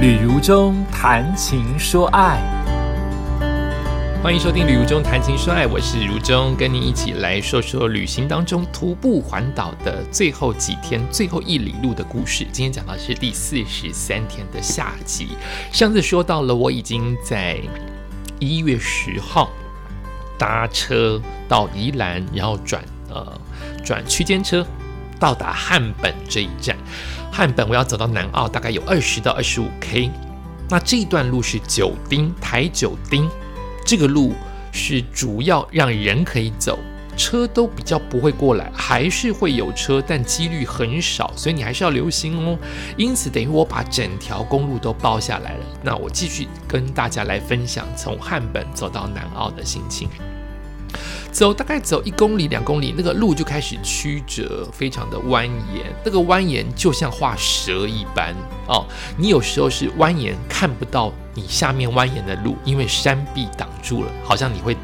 旅如中谈情说爱，欢迎收听《旅如中谈情说爱》，我是如中，跟你一起来说说旅行当中徒步环岛的最后几天、最后一里路的故事。今天讲到是第四十三天的下集。上次说到了，我已经在一月十号搭车到宜兰，然后转呃转区间车到达汉本这一站。汉本我要走到南澳，大概有二十到二十五 K。那这一段路是九丁台九丁，这个路是主要让人可以走，车都比较不会过来，还是会有车，但几率很少，所以你还是要留心哦。因此，等于我把整条公路都包下来了。那我继续跟大家来分享从汉本走到南澳的心情。走大概走一公里两公里，那个路就开始曲折，非常的蜿蜒。那个蜿蜒就像画蛇一般哦。你有时候是蜿蜒看不到你下面蜿蜒的路，因为山壁挡住了，好像你会。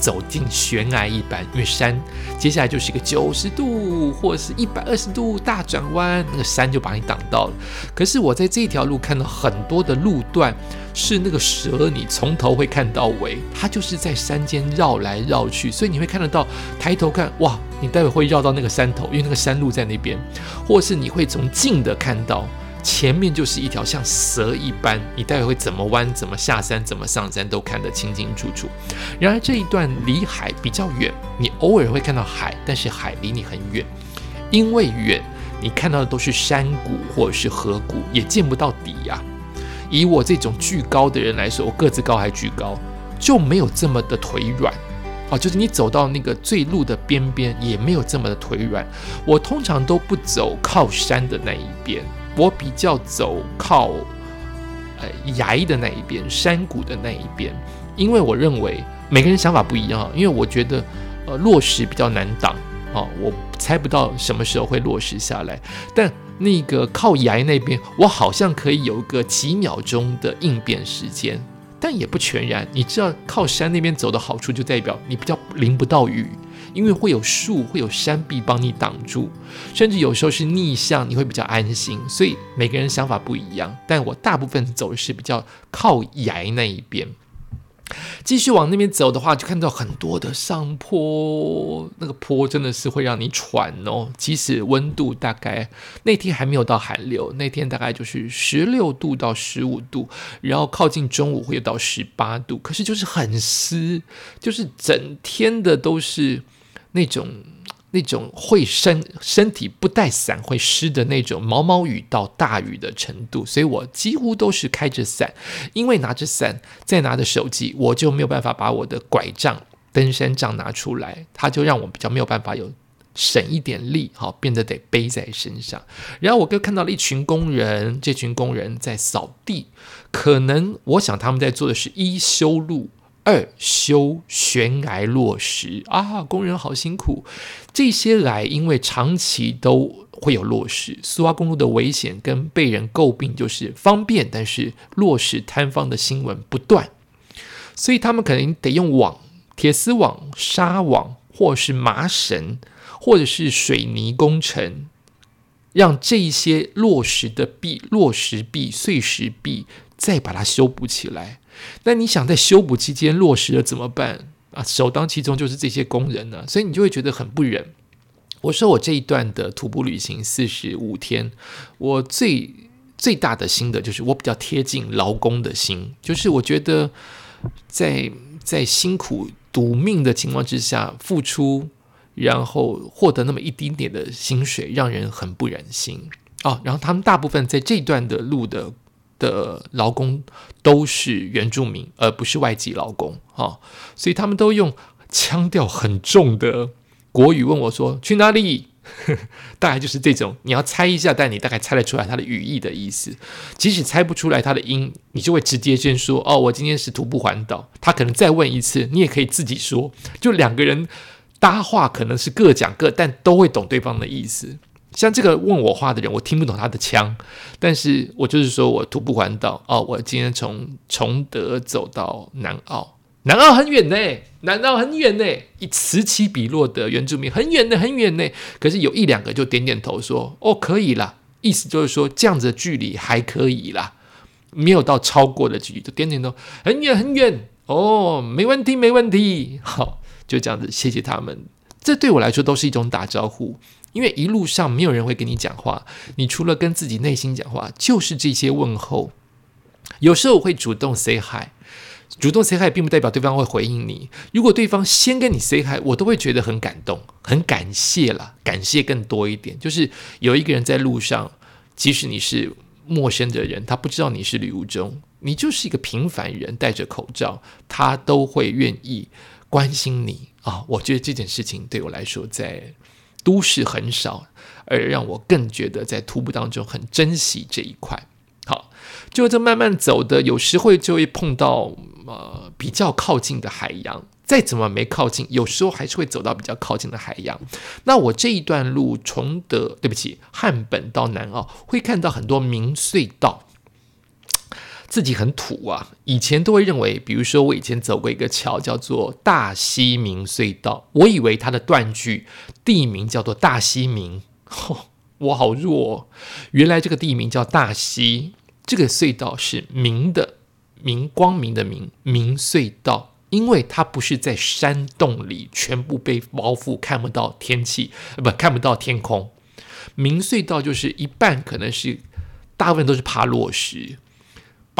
走进悬崖一般，因为山接下来就是一个九十度或者是一百二十度大转弯，那个山就把你挡到了。可是我在这条路看到很多的路段是那个蛇，你从头会看到尾，它就是在山间绕来绕去，所以你会看得到，抬头看，哇，你待会会绕到那个山头，因为那个山路在那边，或是你会从近的看到。前面就是一条像蛇一般，你待会会怎么弯、怎么下山、怎么上山都看得清清楚楚。然而这一段离海比较远，你偶尔会看到海，但是海离你很远，因为远，你看到的都是山谷或者是河谷，也见不到底呀。以我这种巨高的人来说，我个子高还巨高，就没有这么的腿软哦。就是你走到那个最路的边边，也没有这么的腿软。我通常都不走靠山的那一边。我比较走靠呃崖的那一边，山谷的那一边，因为我认为每个人想法不一样。因为我觉得呃落实比较难挡啊，我猜不到什么时候会落实下来。但那个靠崖那边，我好像可以有个几秒钟的应变时间，但也不全然。你知道靠山那边走的好处，就代表你比较淋不到雨。因为会有树，会有山壁帮你挡住，甚至有时候是逆向，你会比较安心。所以每个人想法不一样，但我大部分走的是比较靠崖那一边。继续往那边走的话，就看到很多的上坡，那个坡真的是会让你喘哦。即使温度大概那天还没有到寒流，那天大概就是十六度到十五度，然后靠近中午会有到十八度，可是就是很湿，就是整天的都是。那种那种会身身体不带伞会湿的那种毛毛雨到大雨的程度，所以我几乎都是开着伞，因为拿着伞再拿着手机，我就没有办法把我的拐杖、登山杖拿出来，它就让我比较没有办法有省一点力，好变得得背在身上。然后我就看到了一群工人，这群工人在扫地，可能我想他们在做的是一修路。二修悬崖落石啊，工人好辛苦。这些来因为长期都会有落石，苏花公路的危险跟被人诟病就是方便，但是落石坍方的新闻不断，所以他们可能得用网、铁丝网、纱网，或是麻绳，或者是水泥工程，让这些落石的壁、落石壁、碎石壁再把它修补起来。那你想在修补期间落实了怎么办啊？首当其冲就是这些工人呢，所以你就会觉得很不忍。我说我这一段的徒步旅行四十五天，我最最大的心得就是我比较贴近劳工的心，就是我觉得在在辛苦赌命的情况之下付出，然后获得那么一丁点的薪水，让人很不忍心哦。然后他们大部分在这段的路的。的劳工都是原住民，而不是外籍劳工，哈，所以他们都用腔调很重的国语问我说：“去哪里？” 大概就是这种，你要猜一下，但你大概猜得出来他的语义的意思。即使猜不出来他的音，你就会直接先说：“哦，我今天是徒步环岛。”他可能再问一次，你也可以自己说。就两个人搭话，可能是各讲各，但都会懂对方的意思。像这个问我话的人，我听不懂他的腔，但是我就是说我徒步环岛哦，我今天从崇德走到南澳，南澳很远呢，南澳很远呢，以此起彼落的原住民很远的很远呢，可是有一两个就点点头说哦可以啦，意思就是说这样子的距离还可以啦，没有到超过的距离，就点点头，很远很远哦，没问题没问题，好，就这样子，谢谢他们。这对我来说都是一种打招呼，因为一路上没有人会跟你讲话，你除了跟自己内心讲话，就是这些问候。有时候我会主动 say hi，主动 say hi 并不代表对方会回应你。如果对方先跟你 say hi，我都会觉得很感动，很感谢了，感谢更多一点。就是有一个人在路上，即使你是陌生的人，他不知道你是旅途中，你就是一个平凡人，戴着口罩，他都会愿意关心你啊。我觉得这件事情对我来说，在都市很少，而让我更觉得在徒步当中很珍惜这一块。好，就这慢慢走的，有时会就会碰到呃比较靠近的海洋。再怎么没靠近，有时候还是会走到比较靠近的海洋。那我这一段路从德，对不起，汉本到南澳，会看到很多明隧道。自己很土啊，以前都会认为，比如说我以前走过一个桥，叫做大西明隧道，我以为它的断句地名叫做大西明。我好弱，原来这个地名叫大溪，这个隧道是明的明光明的明明隧道，因为它不是在山洞里，全部被包覆，看不到天气，不看不到天空。明隧道就是一半可能是大部分都是爬落石，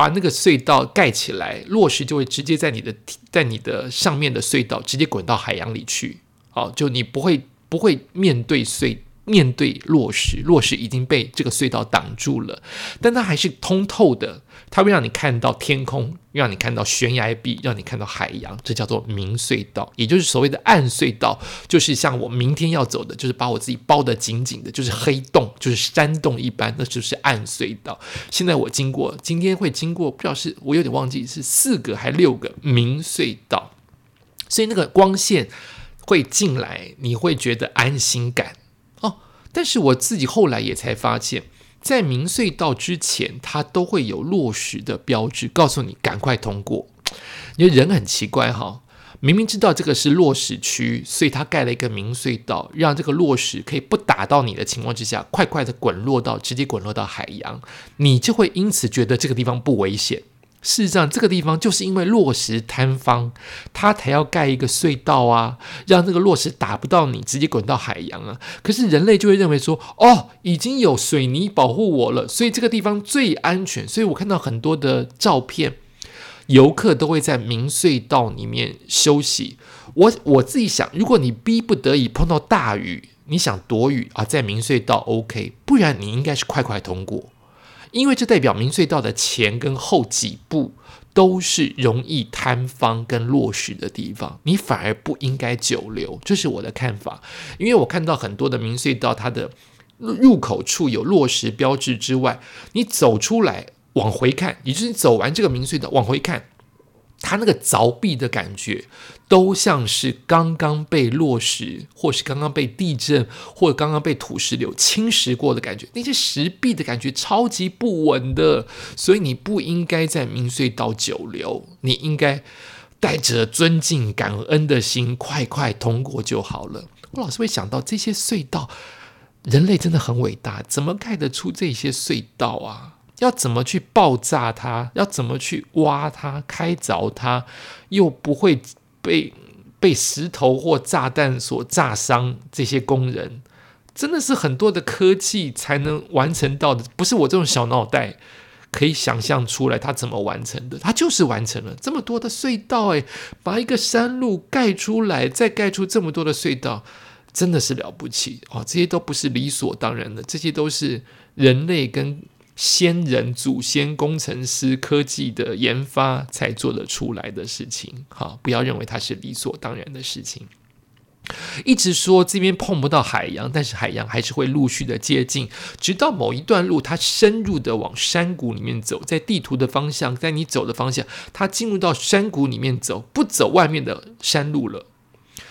把那个隧道盖起来，落石就会直接在你的在你的上面的隧道直接滚到海洋里去。好，就你不会不会面对隧。面对落石，落石已经被这个隧道挡住了，但它还是通透的，它会让你看到天空，让你看到悬崖壁，让你看到海洋，这叫做明隧道，也就是所谓的暗隧道，就是像我明天要走的，就是把我自己包得紧紧的，就是黑洞，就是山洞一般，那就是暗隧道。现在我经过，今天会经过，不知道是我有点忘记是四个还六个明隧道，所以那个光线会进来，你会觉得安心感。但是我自己后来也才发现，在明隧道之前，它都会有落石的标志，告诉你赶快通过。因为人很奇怪哈，明明知道这个是落石区，所以他盖了一个明隧道，让这个落石可以不打到你的情况之下，快快的滚落到直接滚落到海洋，你就会因此觉得这个地方不危险。事实上，这个地方就是因为落石坍方，它才要盖一个隧道啊，让这个落石打不到你，直接滚到海洋啊。可是人类就会认为说，哦，已经有水泥保护我了，所以这个地方最安全。所以我看到很多的照片，游客都会在明隧道里面休息。我我自己想，如果你逼不得已碰到大雨，你想躲雨啊，在明隧道 OK，不然你应该是快快通过。因为这代表明隧道的前跟后几步都是容易坍方跟落实的地方，你反而不应该久留，这是我的看法。因为我看到很多的明隧道，它的入口处有落实标志之外，你走出来往回看，也就是走完这个明隧道往回看。它那个凿壁的感觉，都像是刚刚被落石，或是刚刚被地震，或者刚刚被土石流侵蚀过的感觉。那些石壁的感觉超级不稳的，所以你不应该在明隧道久留，你应该带着尊敬、感恩的心，快快通过就好了。我老是会想到这些隧道，人类真的很伟大，怎么盖得出这些隧道啊？要怎么去爆炸它？要怎么去挖它、开凿它，又不会被被石头或炸弹所炸伤？这些工人真的是很多的科技才能完成到的，不是我这种小脑袋可以想象出来他怎么完成的。他就是完成了这么多的隧道，诶，把一个山路盖出来，再盖出这么多的隧道，真的是了不起哦！这些都不是理所当然的，这些都是人类跟。先人、祖先、工程师、科技的研发才做得出来的事情，哈，不要认为它是理所当然的事情。一直说这边碰不到海洋，但是海洋还是会陆续的接近，直到某一段路，它深入的往山谷里面走，在地图的方向，在你走的方向，它进入到山谷里面走，不走外面的山路了。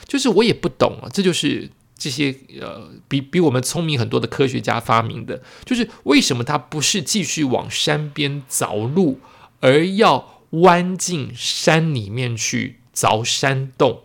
就是我也不懂啊，这就是。这些呃，比比我们聪明很多的科学家发明的，就是为什么他不是继续往山边凿路，而要弯进山里面去凿山洞？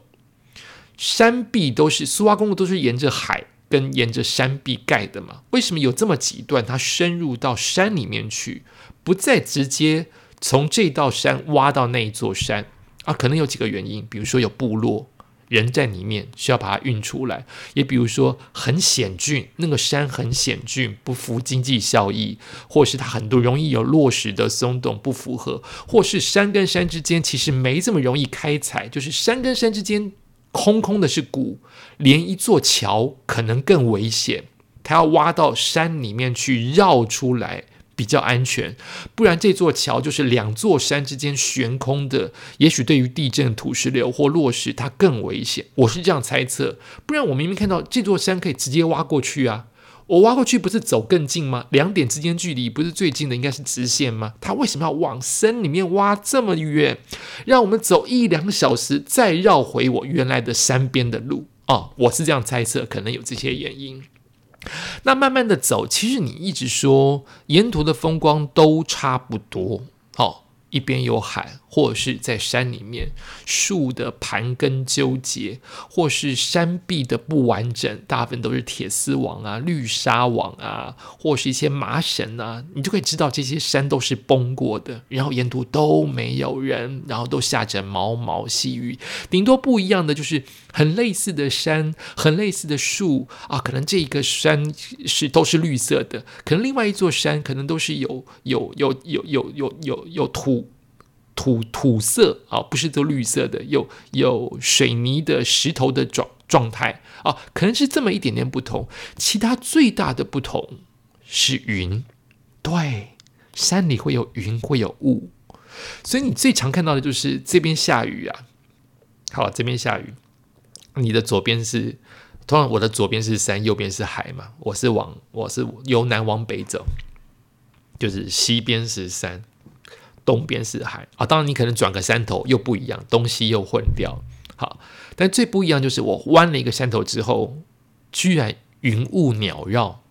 山壁都是苏花公路，都是沿着海。跟沿着山壁盖的嘛？为什么有这么几段它深入到山里面去，不再直接从这道山挖到那一座山啊？可能有几个原因，比如说有部落。人在里面需要把它运出来，也比如说很险峻，那个山很险峻，不符经济效益，或是它很多容易有落石的松动不符合，或是山跟山之间其实没这么容易开采，就是山跟山之间空空的是谷，连一座桥可能更危险，它要挖到山里面去绕出来。比较安全，不然这座桥就是两座山之间悬空的，也许对于地震、土石流或落石，它更危险。我是这样猜测，不然我明明看到这座山可以直接挖过去啊，我挖过去不是走更近吗？两点之间距离不是最近的，应该是直线吗？他为什么要往山里面挖这么远，让我们走一两小时再绕回我原来的山边的路？哦，我是这样猜测，可能有这些原因。那慢慢的走，其实你一直说沿途的风光都差不多，好，一边有海。或者是在山里面，树的盘根纠结，或是山壁的不完整，大部分都是铁丝网啊、绿纱网啊，或是一些麻绳啊，你就可以知道这些山都是崩过的。然后沿途都没有人，然后都下着毛毛细雨，顶多不一样的就是很类似的山，很类似的树啊，可能这一个山是都是绿色的，可能另外一座山可能都是有有有有有有有有土。土土色啊，不是都绿色的，有有水泥的石头的状状态啊，可能是这么一点点不同。其他最大的不同是云，对，山里会有云，会有雾，所以你最常看到的就是这边下雨啊。好，这边下雨，你的左边是，通常我的左边是山，右边是海嘛。我是往我是由南往北走，就是西边是山。东边是海啊，当然你可能转个山头又不一样，东西又混掉。好，但最不一样就是我弯了一个山头之后，居然云雾缭绕，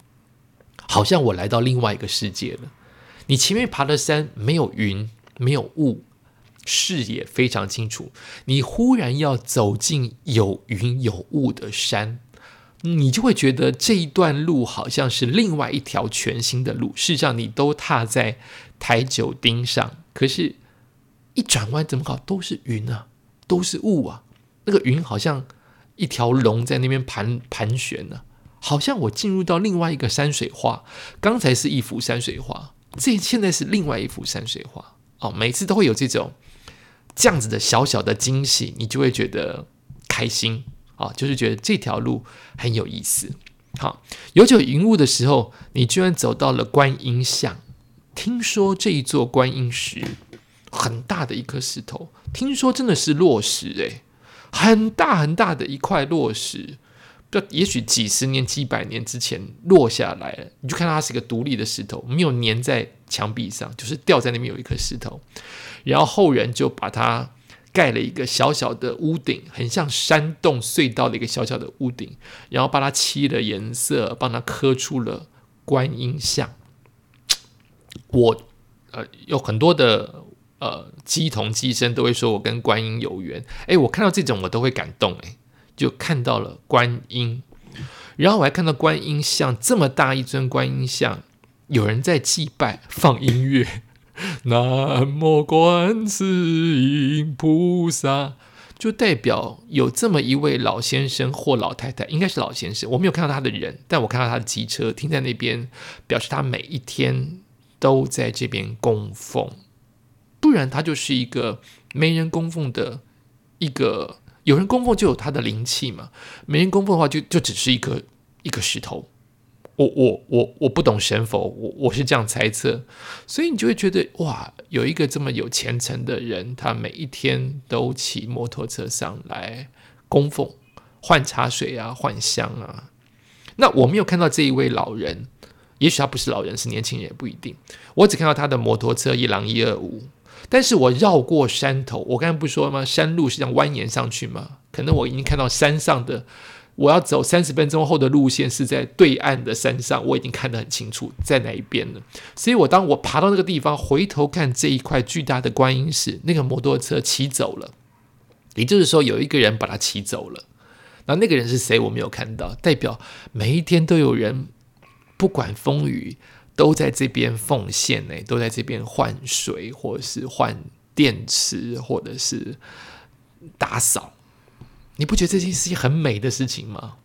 好像我来到另外一个世界了。你前面爬的山没有云，没有雾，视野非常清楚。你忽然要走进有云有雾的山，你就会觉得这一段路好像是另外一条全新的路。事实上，你都踏在台九丁上。可是，一转弯怎么搞都是云啊，都是雾啊。那个云好像一条龙在那边盘盘旋呢，好像我进入到另外一个山水画。刚才是一幅山水画，这现在是另外一幅山水画。哦，每次都会有这种这样子的小小的惊喜，你就会觉得开心啊，就是觉得这条路很有意思。好，有久云雾的时候，你居然走到了观音像。听说这一座观音石很大的一颗石头，听说真的是落石诶，很大很大的一块落石，不，也许几十年、几百年之前落下来了，你就看到它是一个独立的石头，没有粘在墙壁上，就是掉在那边有一颗石头，然后后人就把它盖了一个小小的屋顶，很像山洞隧道的一个小小的屋顶，然后把它漆了颜色，帮它刻出了观音像。我呃有很多的呃鸡同鸡生都会说我跟观音有缘，哎，我看到这种我都会感动，哎，就看到了观音，然后我还看到观音像这么大一尊观音像，有人在祭拜，放音乐，南无观世音菩萨，就代表有这么一位老先生或老太太，应该是老先生，我没有看到他的人，但我看到他的机车停在那边，表示他每一天。都在这边供奉，不然他就是一个没人供奉的一个。有人供奉就有他的灵气嘛，没人供奉的话就就只是一个一个石头。我我我我不懂神佛，我我是这样猜测，所以你就会觉得哇，有一个这么有虔诚的人，他每一天都骑摩托车上来供奉，换茶水啊，换香啊。那我没有看到这一位老人。也许他不是老人，是年轻人也不一定。我只看到他的摩托车一郎一二五，但是我绕过山头，我刚才不是说吗？山路是这样蜿蜒上去吗？可能我已经看到山上的，我要走三十分钟后的路线是在对岸的山上，我已经看得很清楚在哪一边了。所以我当我爬到那个地方，回头看这一块巨大的观音石，那个摩托车骑走了，也就是说有一个人把它骑走了。然后那个人是谁？我没有看到，代表每一天都有人不管风雨都在这边奉献呢，都在这边换水，或者是换电池，或者是打扫。你不觉得这件事情很美的事情吗？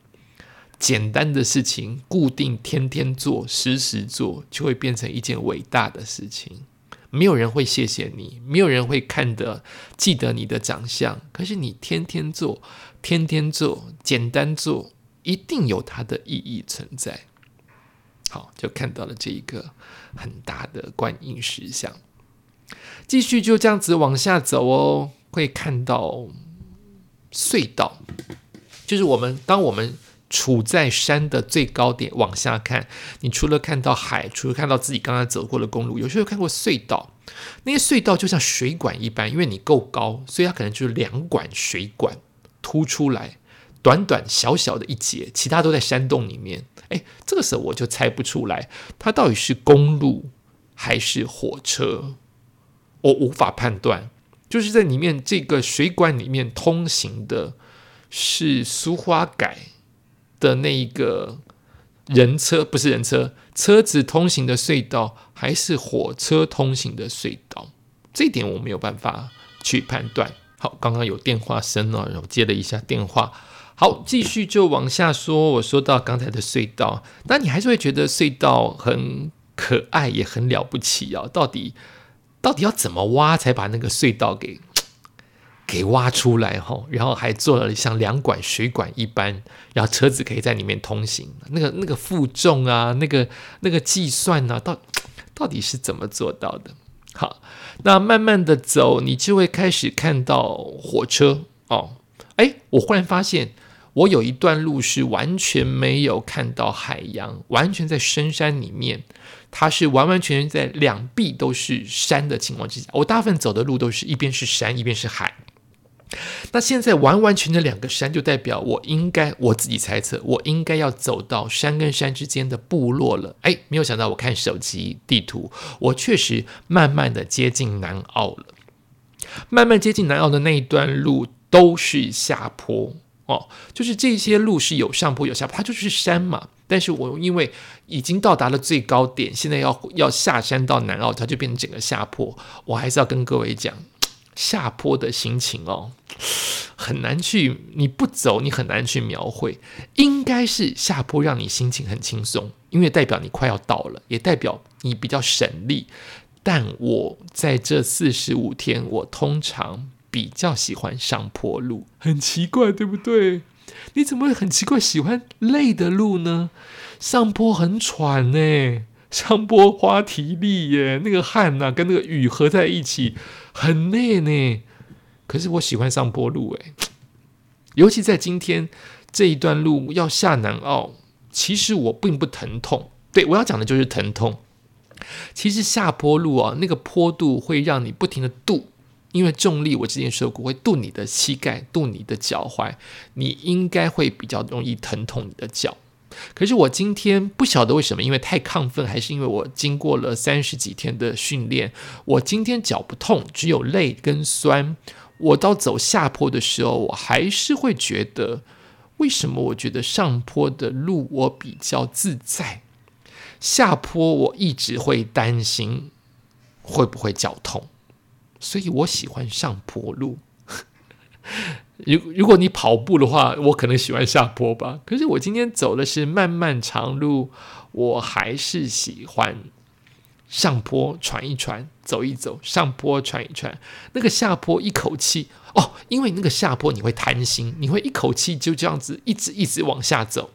简单的事情，固定天天做、时时做，就会变成一件伟大的事情。没有人会谢谢你，没有人会看得记得你的长相。可是你天天做、天天做、简单做，一定有它的意义存在。好，就看到了这一个很大的观音石像。继续就这样子往下走哦，会看到隧道，就是我们当我们。处在山的最高点往下看，你除了看到海，除了看到自己刚刚走过的公路，有时候看过隧道。那些隧道就像水管一般，因为你够高，所以它可能就是两管水管凸出来，短短小小的一节，其他都在山洞里面。哎，这个时候我就猜不出来，它到底是公路还是火车，我无法判断。就是在里面这个水管里面通行的是苏花改。的那一个人车不是人车，车子通行的隧道还是火车通行的隧道？这点我没有办法去判断。好，刚刚有电话声了，然后接了一下电话。好，继续就往下说。我说到刚才的隧道，那你还是会觉得隧道很可爱，也很了不起啊？到底到底要怎么挖才把那个隧道给？给挖出来哈，然后还做了像两管水管一般，然后车子可以在里面通行。那个那个负重啊，那个那个计算呢，到 到底是怎么做到的？好，那慢慢的走，你就会开始看到火车哦。哎，我忽然发现，我有一段路是完全没有看到海洋，完全在深山里面，它是完完全全在两壁都是山的情况之下。我大部分走的路都是一边是山，一边是海。那现在完完全全两个山，就代表我应该我自己猜测，我应该要走到山跟山之间的部落了。哎，没有想到，我看手机地图，我确实慢慢的接近南澳了。慢慢接近南澳的那一段路都是下坡哦，就是这些路是有上坡有下坡，它就是山嘛。但是我因为已经到达了最高点，现在要要下山到南澳，它就变成整个下坡。我还是要跟各位讲。下坡的心情哦，很难去，你不走，你很难去描绘。应该是下坡让你心情很轻松，因为代表你快要到了，也代表你比较省力。但我在这四十五天，我通常比较喜欢上坡路，很奇怪，对不对？你怎么会很奇怪喜欢累的路呢？上坡很喘呢。上坡花体力耶，那个汗呐跟那个雨合在一起很累呢。可是我喜欢上坡路诶，尤其在今天这一段路要下南澳，其实我并不疼痛。对我要讲的就是疼痛。其实下坡路啊，那个坡度会让你不停的度，因为重力我之前说过会度你的膝盖、度你的脚踝，你应该会比较容易疼痛你的脚。可是我今天不晓得为什么，因为太亢奋，还是因为我经过了三十几天的训练，我今天脚不痛，只有累跟酸。我到走下坡的时候，我还是会觉得，为什么我觉得上坡的路我比较自在，下坡我一直会担心会不会脚痛，所以我喜欢上坡路。如如果你跑步的话，我可能喜欢下坡吧。可是我今天走的是漫漫长路，我还是喜欢上坡喘一喘，走一走，上坡喘一喘。那个下坡一口气哦，因为那个下坡你会贪心，你会一口气就这样子一直一直往下走，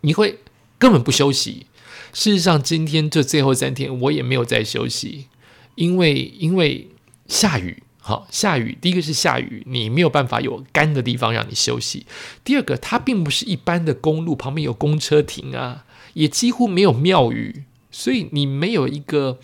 你会根本不休息。事实上，今天这最后三天我也没有在休息，因为因为下雨。好，下雨。第一个是下雨，你没有办法有干的地方让你休息。第二个，它并不是一般的公路，旁边有公车停啊，也几乎没有庙宇，所以你没有一个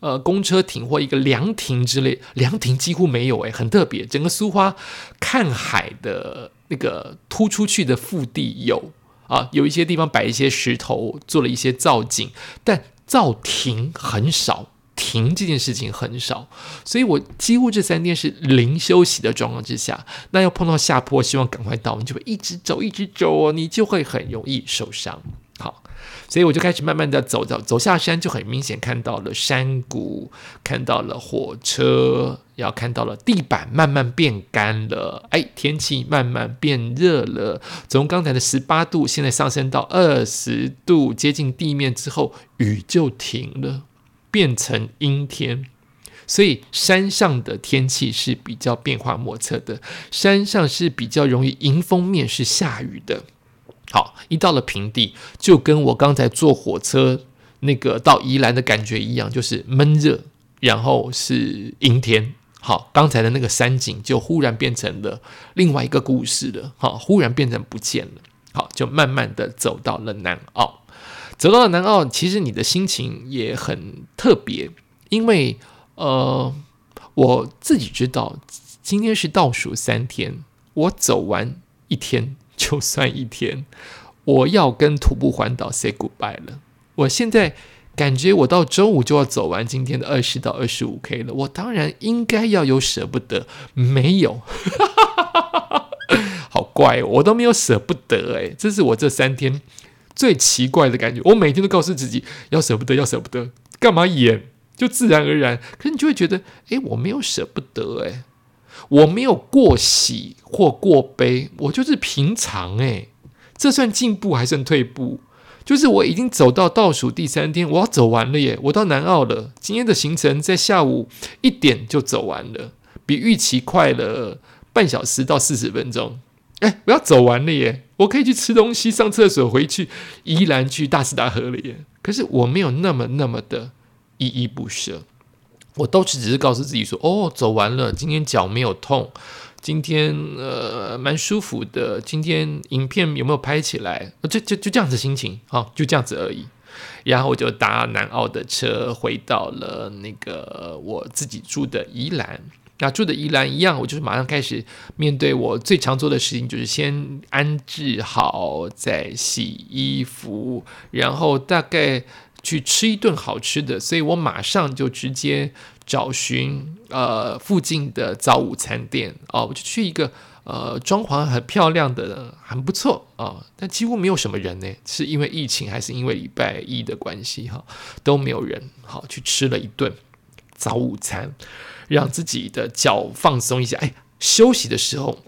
呃公车停或一个凉亭之类，凉亭几乎没有，诶，很特别。整个苏花看海的那个突出去的腹地有啊，有一些地方摆一些石头，做了一些造景，但造亭很少。停这件事情很少，所以我几乎这三天是零休息的状况之下。那要碰到下坡，希望赶快到，你就会一直走，一直走哦，你就会很容易受伤。好，所以我就开始慢慢的走走走下山，就很明显看到了山谷，看到了火车，要看到了地板慢慢变干了，哎，天气慢慢变热了，从刚才的十八度，现在上升到二十度，接近地面之后，雨就停了，变成阴天。所以山上的天气是比较变化莫测的，山上是比较容易迎风面是下雨的。好，一到了平地，就跟我刚才坐火车那个到宜兰的感觉一样，就是闷热，然后是阴天。好，刚才的那个山景就忽然变成了另外一个故事了。好，忽然变成不见了。好，就慢慢的走到了南澳，走到了南澳，其实你的心情也很特别，因为呃，我自己知道今天是倒数三天，我走完一天。就算一天，我要跟徒步环岛 say goodbye 了。我现在感觉我到周五就要走完今天的二十到二十五 K 了。我当然应该要有舍不得，没有，好怪，我都没有舍不得哎，这是我这三天最奇怪的感觉。我每天都告诉自己要舍不得，要舍不得，干嘛演？就自然而然，可是你就会觉得，哎，我没有舍不得哎。我没有过喜或过悲，我就是平常诶，这算进步还算退步？就是我已经走到倒数第三天，我要走完了耶！我到南澳了，今天的行程在下午一点就走完了，比预期快了半小时到四十分钟。哎，我要走完了耶！我可以去吃东西、上厕所、回去依然去大斯大河了耶！可是我没有那么那么的依依不舍。我都是只是告诉自己说，哦，走完了，今天脚没有痛，今天呃蛮舒服的，今天影片有没有拍起来？就就就这样子心情，好，就这样子而已。然后我就搭南澳的车回到了那个我自己住的宜兰。那住的宜兰一样，我就是马上开始面对我最常做的事情，就是先安置好，再洗衣服，然后大概。去吃一顿好吃的，所以我马上就直接找寻呃附近的早午餐店哦，我就去一个呃装潢很漂亮的，很不错啊，但几乎没有什么人呢，是因为疫情还是因为礼拜一的关系哈，都没有人。好，去吃了一顿早午餐，让自己的脚放松一下。哎，休息的时候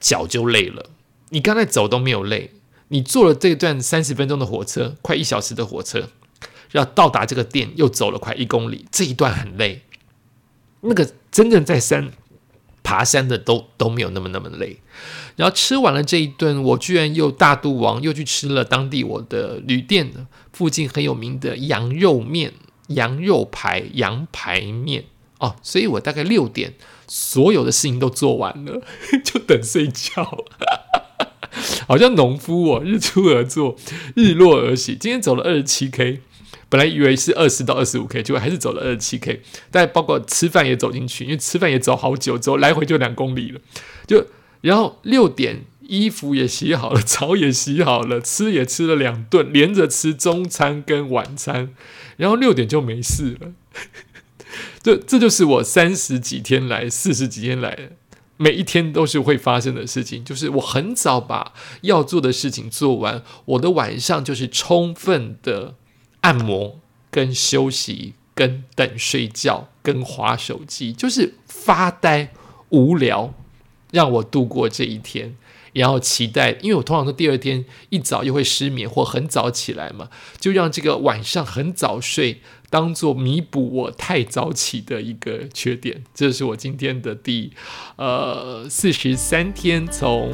脚就累了，你刚才走都没有累，你坐了这段三十分钟的火车，快一小时的火车。要到达这个店，又走了快一公里，这一段很累。那个真正在山爬山的都都没有那么那么累。然后吃完了这一顿，我居然又大肚王，又去吃了当地我的旅店附近很有名的羊肉面、羊肉排、羊排面哦。所以我大概六点所有的事情都做完了，就等睡觉。好像农夫哦，日出而作，日落而息。今天走了二十七 K。本来以为是二十到二十五 K，结果还是走了二十七 K。但包括吃饭也走进去，因为吃饭也走好久，走来回就两公里了。就然后六点，衣服也洗好了，澡也洗好了，吃也吃了两顿，连着吃中餐跟晚餐。然后六点就没事了。这这就是我三十几天来、四十几天来，每一天都是会发生的事情。就是我很早把要做的事情做完，我的晚上就是充分的。按摩、跟休息、跟等睡觉、跟划手机，就是发呆、无聊，让我度过这一天。然后期待，因为我通常都第二天一早又会失眠或很早起来嘛，就让这个晚上很早睡当做弥补我太早起的一个缺点。这是我今天的第呃四十三天从。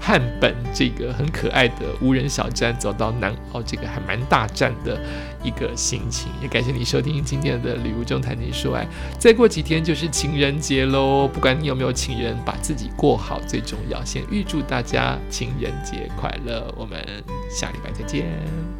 汉本这个很可爱的无人小站，走到南澳这个还蛮大站的一个心情，也感谢你收听今天的旅途中谈情说爱。再过几天就是情人节喽，不管你有没有情人，把自己过好最重要。先预祝大家情人节快乐，我们下礼拜再见。